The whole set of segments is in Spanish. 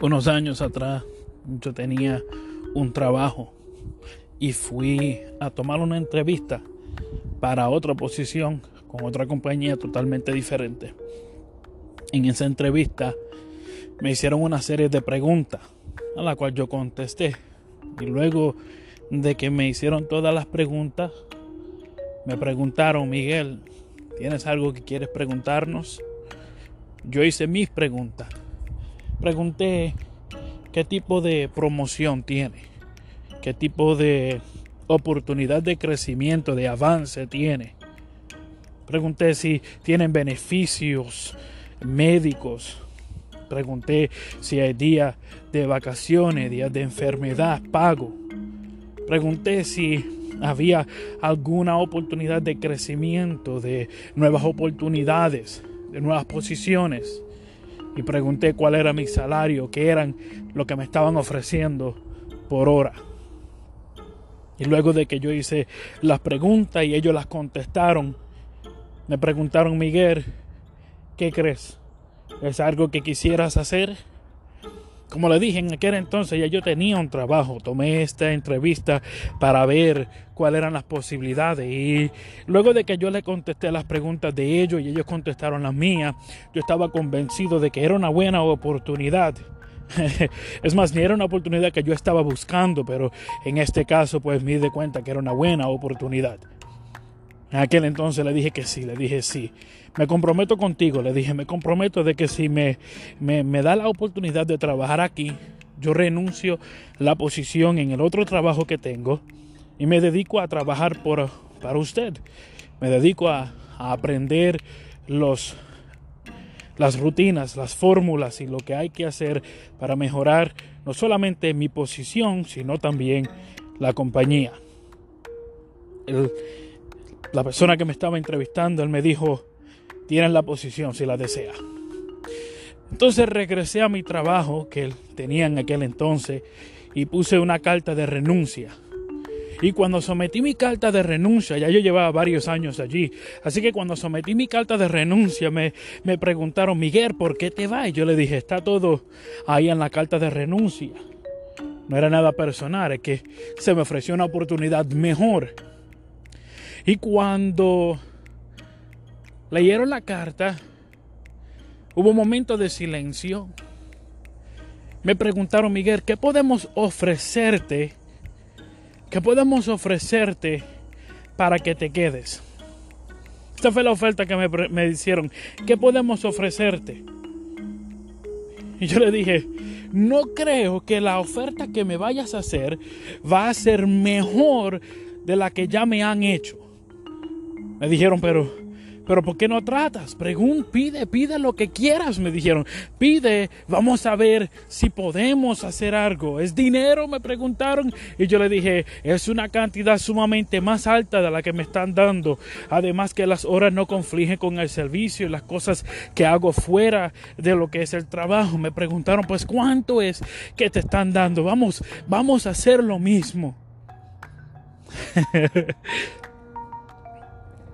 unos años atrás yo tenía un trabajo y fui a tomar una entrevista para otra posición con otra compañía totalmente diferente. En esa entrevista me hicieron una serie de preguntas a la cual yo contesté. Y luego de que me hicieron todas las preguntas, me preguntaron, Miguel, ¿tienes algo que quieres preguntarnos? Yo hice mis preguntas pregunté qué tipo de promoción tiene, qué tipo de oportunidad de crecimiento, de avance tiene. Pregunté si tienen beneficios médicos. Pregunté si hay días de vacaciones, días de enfermedad, pago. Pregunté si había alguna oportunidad de crecimiento, de nuevas oportunidades, de nuevas posiciones y pregunté cuál era mi salario, qué eran lo que me estaban ofreciendo por hora. Y luego de que yo hice las preguntas y ellos las contestaron, me preguntaron, Miguel, ¿qué crees? ¿Es algo que quisieras hacer? Como le dije en aquel entonces, ya yo tenía un trabajo. Tomé esta entrevista para ver cuáles eran las posibilidades. Y luego de que yo le contesté las preguntas de ellos y ellos contestaron las mías, yo estaba convencido de que era una buena oportunidad. es más, ni era una oportunidad que yo estaba buscando, pero en este caso, pues me di cuenta que era una buena oportunidad. En aquel entonces le dije que sí, le dije sí. Me comprometo contigo, le dije, me comprometo de que si me, me, da la oportunidad de trabajar aquí, yo renuncio la posición en el otro trabajo que tengo y me dedico a trabajar por, para usted. Me dedico a, a aprender los, las rutinas, las fórmulas y lo que hay que hacer para mejorar no solamente mi posición, sino también la compañía. El, la persona que me estaba entrevistando, él me dijo, tienes la posición si la desea. Entonces regresé a mi trabajo que tenía en aquel entonces y puse una carta de renuncia. Y cuando sometí mi carta de renuncia, ya yo llevaba varios años allí, así que cuando sometí mi carta de renuncia me, me preguntaron, Miguel, ¿por qué te vas? Y yo le dije, está todo ahí en la carta de renuncia. No era nada personal, es que se me ofreció una oportunidad mejor y cuando leyeron la carta, hubo un momento de silencio. Me preguntaron, Miguel, ¿qué podemos ofrecerte? ¿Qué podemos ofrecerte para que te quedes? Esta fue la oferta que me, me hicieron. ¿Qué podemos ofrecerte? Y yo le dije, no creo que la oferta que me vayas a hacer va a ser mejor de la que ya me han hecho. Me dijeron, pero, pero ¿por qué no tratas? Pregun, pide, pide lo que quieras, me dijeron. Pide, vamos a ver si podemos hacer algo. ¿Es dinero? Me preguntaron. Y yo le dije, es una cantidad sumamente más alta de la que me están dando. Además que las horas no confligen con el servicio y las cosas que hago fuera de lo que es el trabajo. Me preguntaron, pues, ¿cuánto es que te están dando? Vamos, vamos a hacer lo mismo.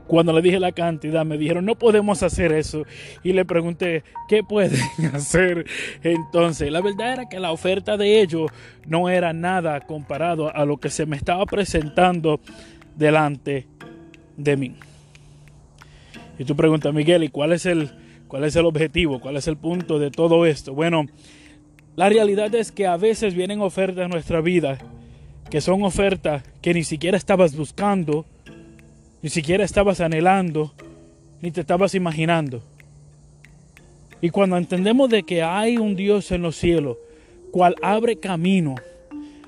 Cuando le dije la cantidad, me dijeron, no podemos hacer eso. Y le pregunté, ¿qué pueden hacer entonces? La verdad era que la oferta de ellos no era nada comparado a lo que se me estaba presentando delante de mí. Y tú preguntas, Miguel, ¿y cuál es el, cuál es el objetivo? ¿Cuál es el punto de todo esto? Bueno, la realidad es que a veces vienen ofertas en nuestra vida que son ofertas que ni siquiera estabas buscando ni siquiera estabas anhelando, ni te estabas imaginando. Y cuando entendemos de que hay un Dios en los cielos, cual abre camino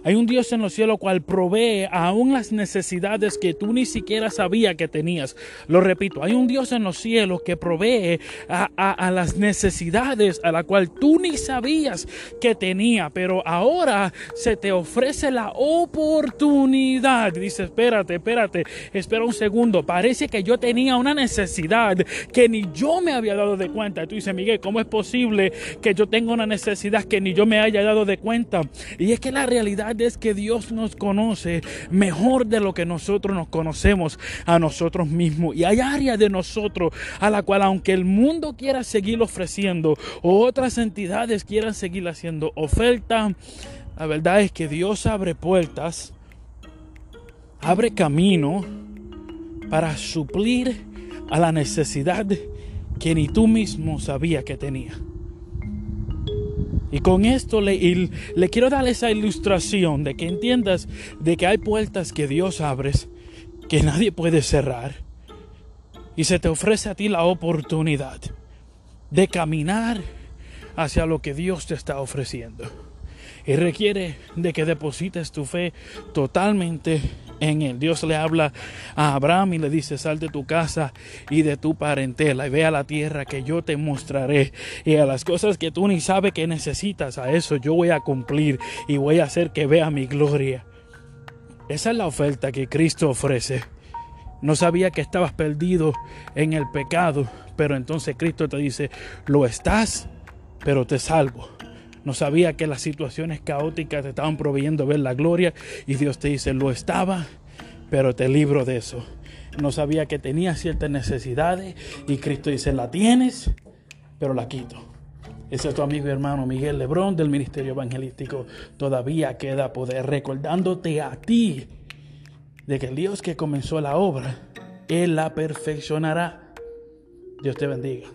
hay un Dios en los cielos cual provee aún las necesidades que tú ni siquiera sabías que tenías. Lo repito, hay un Dios en los cielos que provee a, las necesidades a la cual tú ni sabías que tenía, pero ahora se te ofrece la oportunidad. Dice, espérate, espérate, espera un segundo. Parece que yo tenía una necesidad que ni yo me había dado de cuenta. Y tú dices, Miguel, ¿cómo es posible que yo tenga una necesidad que ni yo me haya dado de cuenta? Y es que la realidad es que Dios nos conoce mejor de lo que nosotros nos conocemos a nosotros mismos. Y hay áreas de nosotros a la cual aunque el mundo quiera seguir ofreciendo o otras entidades quieran seguir haciendo oferta, la verdad es que Dios abre puertas, abre camino para suplir a la necesidad que ni tú mismo sabías que tenía. Y con esto le, quiero dar esa ilustración de que entiendas de que hay puertas que Dios abre que nadie puede cerrar. Y se te ofrece a ti la oportunidad de caminar hacia lo que Dios te está ofreciendo. Y requiere de que deposites tu fe totalmente en Él. Dios le habla a Abraham y le dice, sal de tu casa y de tu parentela y ve a la tierra que yo te mostraré. Y a las cosas que tú ni sabes que necesitas, a eso yo voy a cumplir y voy a hacer que vea mi gloria. Esa es la oferta que Cristo ofrece. No sabía que estabas perdido en el pecado, pero entonces Cristo te dice, lo estás, pero te salvo. No sabía que las situaciones caóticas te estaban proveyendo ver la gloria y Dios te dice, lo estaba, pero te libro de eso. No sabía que tenía ciertas necesidades y Cristo dice, la tienes, pero la quito. Ese es tu amigo y hermano Miguel Lebrón del Ministerio Evangelístico. Todavía queda poder recordándote a ti de que el Dios que comenzó la obra, Él la perfeccionará. Dios te bendiga.